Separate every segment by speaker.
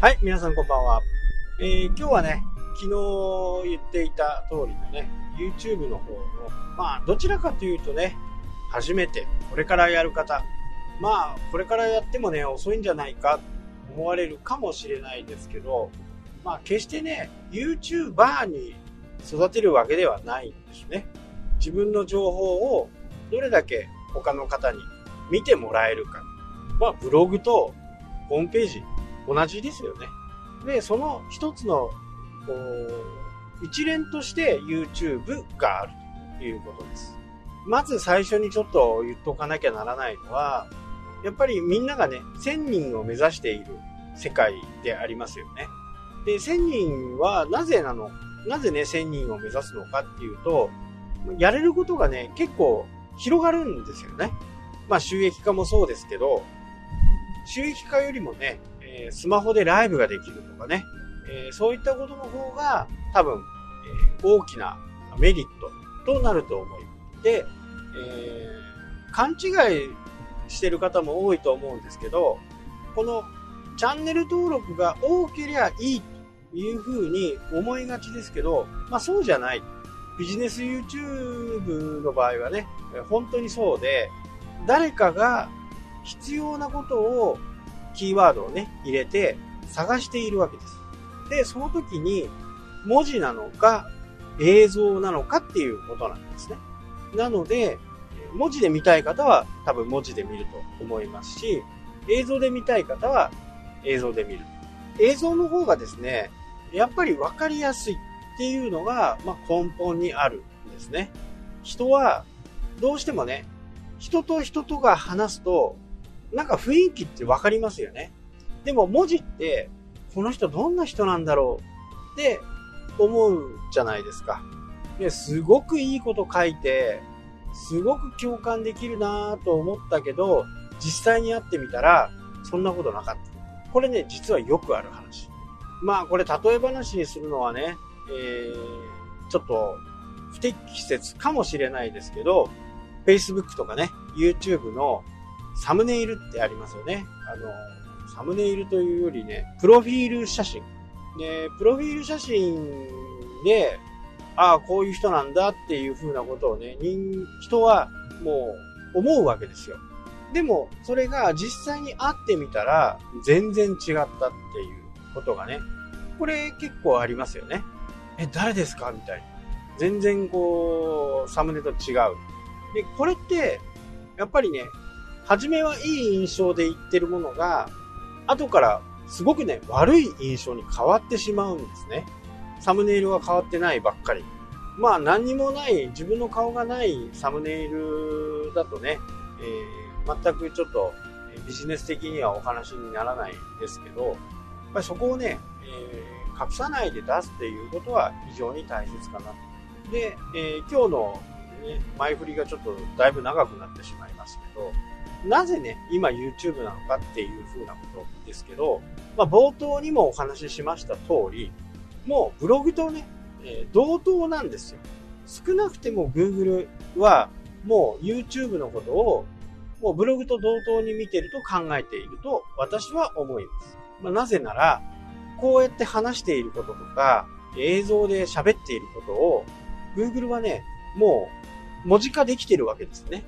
Speaker 1: はい、皆さんこんばんは。えー、今日はね、昨日言っていた通りのね、YouTube の方の、まあ、どちらかというとね、初めて、これからやる方、まあ、これからやってもね、遅いんじゃないか、思われるかもしれないですけど、まあ、決してね、YouTuber に育てるわけではないんですね。自分の情報をどれだけ他の方に見てもらえるか。まあ、ブログとホームページ、同じですよね。で、その一つの、こう、一連として YouTube があるということです。まず最初にちょっと言っとかなきゃならないのは、やっぱりみんながね、1000人を目指している世界でありますよね。で、1000人はなぜなのなぜね、1000人を目指すのかっていうと、やれることがね、結構広がるんですよね。まあ収益化もそうですけど、収益化よりもね、えー、スマホでライブができるとかね、えー、そういったことの方が多分、えー、大きなメリットとなると思います。で、え勘違いしてる方も多いと思うんですけど、このチャンネル登録が多ければいいというふうに思いがちですけど、まあそうじゃない。ビジネス YouTube の場合はね、本当にそうで、誰かが必要なことを、キーワードをね、入れて探しているわけです。で、その時に文字なのか映像なのかっていうことなんですね。なので、文字で見たい方は多分文字で見ると思いますし、映像で見たい方は映像で見る。映像の方がですね、やっぱり分かりやすいっていうのが、まあ、根本にあるんですね。人はどうしてもね、人と人とが話すと、なんか雰囲気って分かりますよね。でも文字って、この人どんな人なんだろうって思うじゃないですか。ですごくいいこと書いて、すごく共感できるなぁと思ったけど、実際に会ってみたら、そんなことなかった。これね、実はよくある話。まあ、これ例え話にするのはね、えー、ちょっと不適切かもしれないですけど、Facebook とかね、YouTube のサムネイルってありますよね。あの、サムネイルというよりね、プロフィール写真。で、プロフィール写真で、ああ、こういう人なんだっていう風なことをね、人、人はもう思うわけですよ。でも、それが実際に会ってみたら、全然違ったっていうことがね、これ結構ありますよね。え、誰ですかみたいな。全然こう、サムネと違う。で、これって、やっぱりね、初めはいい印象で言ってるものが、後からすごくね、悪い印象に変わってしまうんですね。サムネイルが変わってないばっかり。まあ何にもない、自分の顔がないサムネイルだとね、えー、全くちょっとビジネス的にはお話にならないですけど、やっぱりそこをね、えー、隠さないで出すっていうことは非常に大切かな。で、えー、今日のね、前振りがちょっとだいぶ長くなってしまいますけど、なぜね、今 YouTube なのかっていう風なことですけど、まあ、冒頭にもお話ししました通り、もうブログとね、えー、同等なんですよ。少なくても Google はもう YouTube のことをもうブログと同等に見てると考えていると私は思います。まあ、なぜなら、こうやって話していることとか、映像で喋っていることを Google はね、もう文字化できてるわけですね。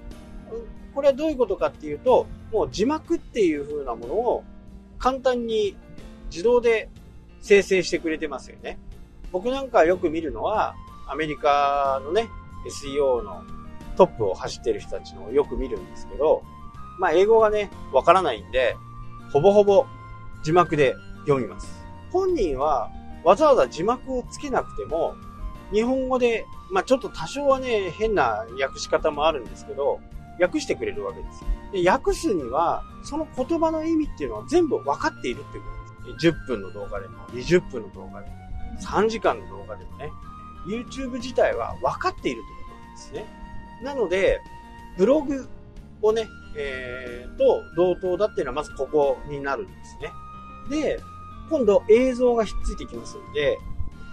Speaker 1: これはどういうことかっていうと、もう字幕っていう風なものを簡単に自動で生成してくれてますよね。僕なんかよく見るのは、アメリカのね、SEO のトップを走ってる人たちのをよく見るんですけど、まあ英語がね、わからないんで、ほぼほぼ字幕で読みます。本人はわざわざ字幕をつけなくても、日本語で、まあちょっと多少はね、変な訳し方もあるんですけど、訳してくれるわけです。で、訳すには、その言葉の意味っていうのは全部分かっているっていうことです。10分の動画でも、20分の動画でも、3時間の動画でもね、YouTube 自体は分かっているってことなんですね。なので、ブログをね、えー、と同等だっていうのはまずここになるんですね。で、今度映像がひっついてきますんで、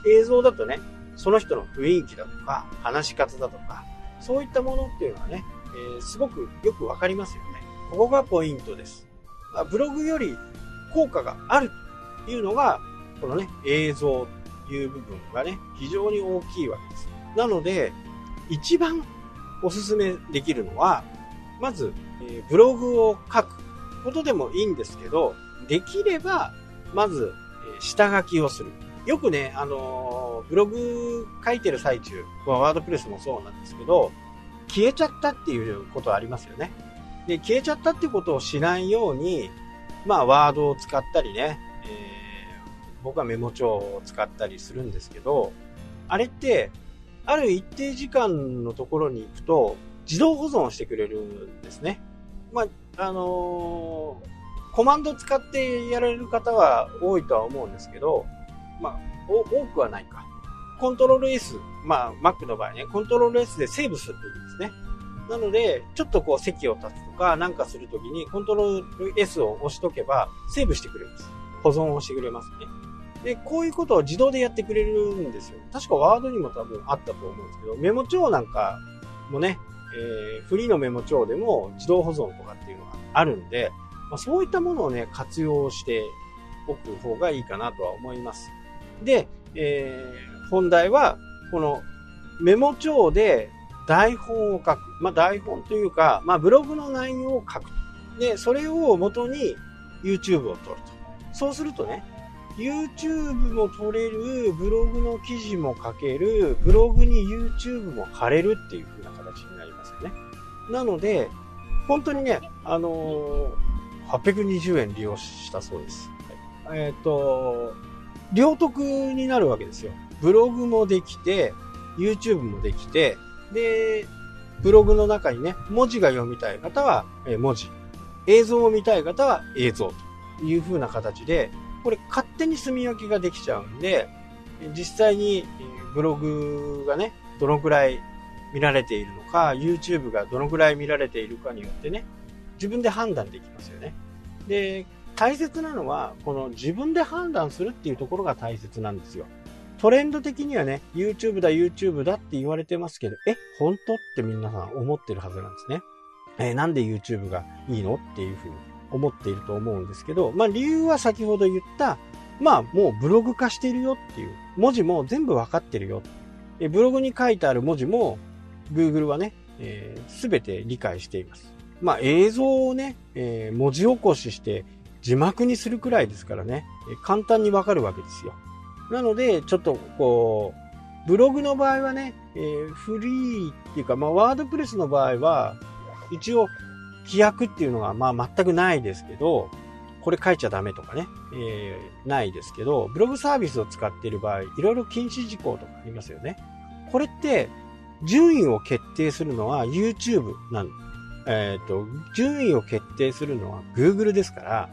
Speaker 1: 映像だとね、その人の雰囲気だとか、話し方だとか、そういったものっていうのはね、えー、すごくよくわかりますよね。ここがポイントです。ブログより効果があるというのが、このね、映像という部分がね、非常に大きいわけです。なので、一番おすすめできるのは、まず、えー、ブログを書くことでもいいんですけど、できれば、まず、えー、下書きをする。よくね、あのー、ブログ書いてる最中、ワードプレスもそうなんですけど、消えちゃったっていうことありますよね。で、消えちゃったってことをしないように、まあ、ワードを使ったりね、えー、僕はメモ帳を使ったりするんですけど、あれって、ある一定時間のところに行くと、自動保存してくれるんですね。まあ、あのー、コマンド使ってやられる方は多いとは思うんですけど、まあ、多くはないか。コントロール S、まあ、Mac の場合ね、コントロール S でセーブするといいですね。なので、ちょっとこう席を立つとかなんかするときにコントロール S を押しとけばセーブしてくれます。保存をしてくれますね。で、こういうことを自動でやってくれるんですよ。確かワードにも多分あったと思うんですけど、メモ帳なんかもね、えー、フリーのメモ帳でも自動保存とかっていうのがあるんで、まあ、そういったものをね、活用しておく方がいいかなとは思います。で、えー、本題は、このメモ帳で台本を書く。まあ、台本というか、まあ、ブログの内容を書く。で、それを元に YouTube を撮ると。そうするとね、YouTube も撮れる、ブログの記事も書ける、ブログに YouTube も貼れるっていう風な形になりますよね。なので、本当にね、あのー、820円利用したそうです。えっ、ー、と、両得になるわけですよ。ブログもできて、YouTube もできて、で、ブログの中にね、文字が読みたい方は文字、映像を見たい方は映像という風な形で、これ勝手に住み分けができちゃうんで、実際にブログがね、どのくらい見られているのか、YouTube がどのくらい見られているかによってね、自分で判断できますよね。で、大切なのは、この自分で判断するっていうところが大切なんですよ。トレンド的にはね、YouTube だ、YouTube だって言われてますけど、え、本当って皆さん思ってるはずなんですね。えー、なんで YouTube がいいのっていうふうに思っていると思うんですけど、まあ理由は先ほど言った、まあもうブログ化してるよっていう、文字も全部わかってるよ。えブログに書いてある文字も Google はね、す、え、べ、て理解しています。まあ映像をね、えー、文字起こしして字幕にするくらいですからね、え簡単にわかるわけですよ。なので、ちょっとこう、ブログの場合はね、えー、フリーっていうか、まあ、ワードプレスの場合は、一応、規約っていうのが、まあ、全くないですけど、これ書いちゃダメとかね、えー、ないですけど、ブログサービスを使っている場合、いろいろ禁止事項とかありますよね。これって、順位を決定するのは YouTube なんえっ、ー、と、順位を決定するのは Google ですから、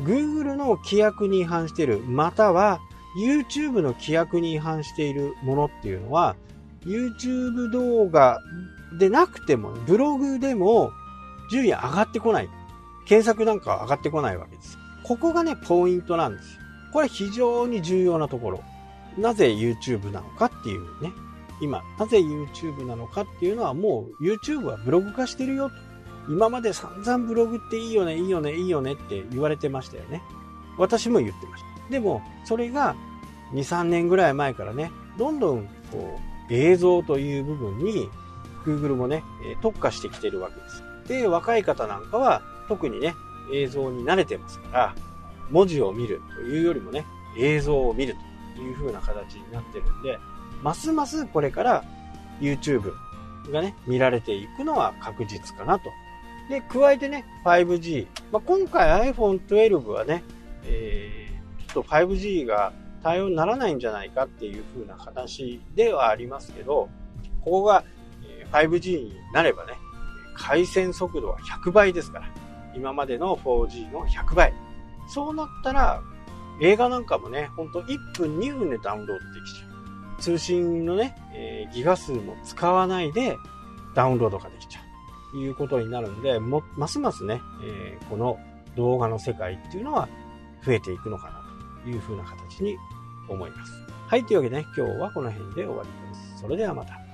Speaker 1: Google の規約に違反している、または YouTube の規約に違反しているものっていうのは、YouTube 動画でなくても、ブログでも順位上がってこない。検索なんか上がってこないわけです。ここがね、ポイントなんですよ。これ非常に重要なところ。なぜ YouTube なのかっていうね。今、なぜ YouTube なのかっていうのはもう YouTube はブログ化してるよと。今まで散々ブログっていいよね、いいよね、いいよねって言われてましたよね。私も言ってました。でも、それが2、3年ぐらい前からね、どんどんこう映像という部分に Google もね、特化してきてるわけです。で、若い方なんかは特にね、映像に慣れてますから、文字を見るというよりもね、映像を見るという風な形になってるんで、ますますこれから YouTube がね、見られていくのは確実かなと。で、加えてね、5G。まあ、今回 iPhone 12はね、えー、ちょっと 5G が対応にならないんじゃないかっていう風な話ではありますけど、ここが 5G になればね、回線速度は100倍ですから、今までの 4G の100倍。そうなったら、映画なんかもね、ほんと1分2分でダウンロードできちゃう。通信のね、え、ギガ数も使わないでダウンロードができちゃう。ということになるんで、も、ますますね、えー、この動画の世界っていうのは増えていくのかないう風な形に思います。はい、というわけでね、今日はこの辺で終わりです。それではまた。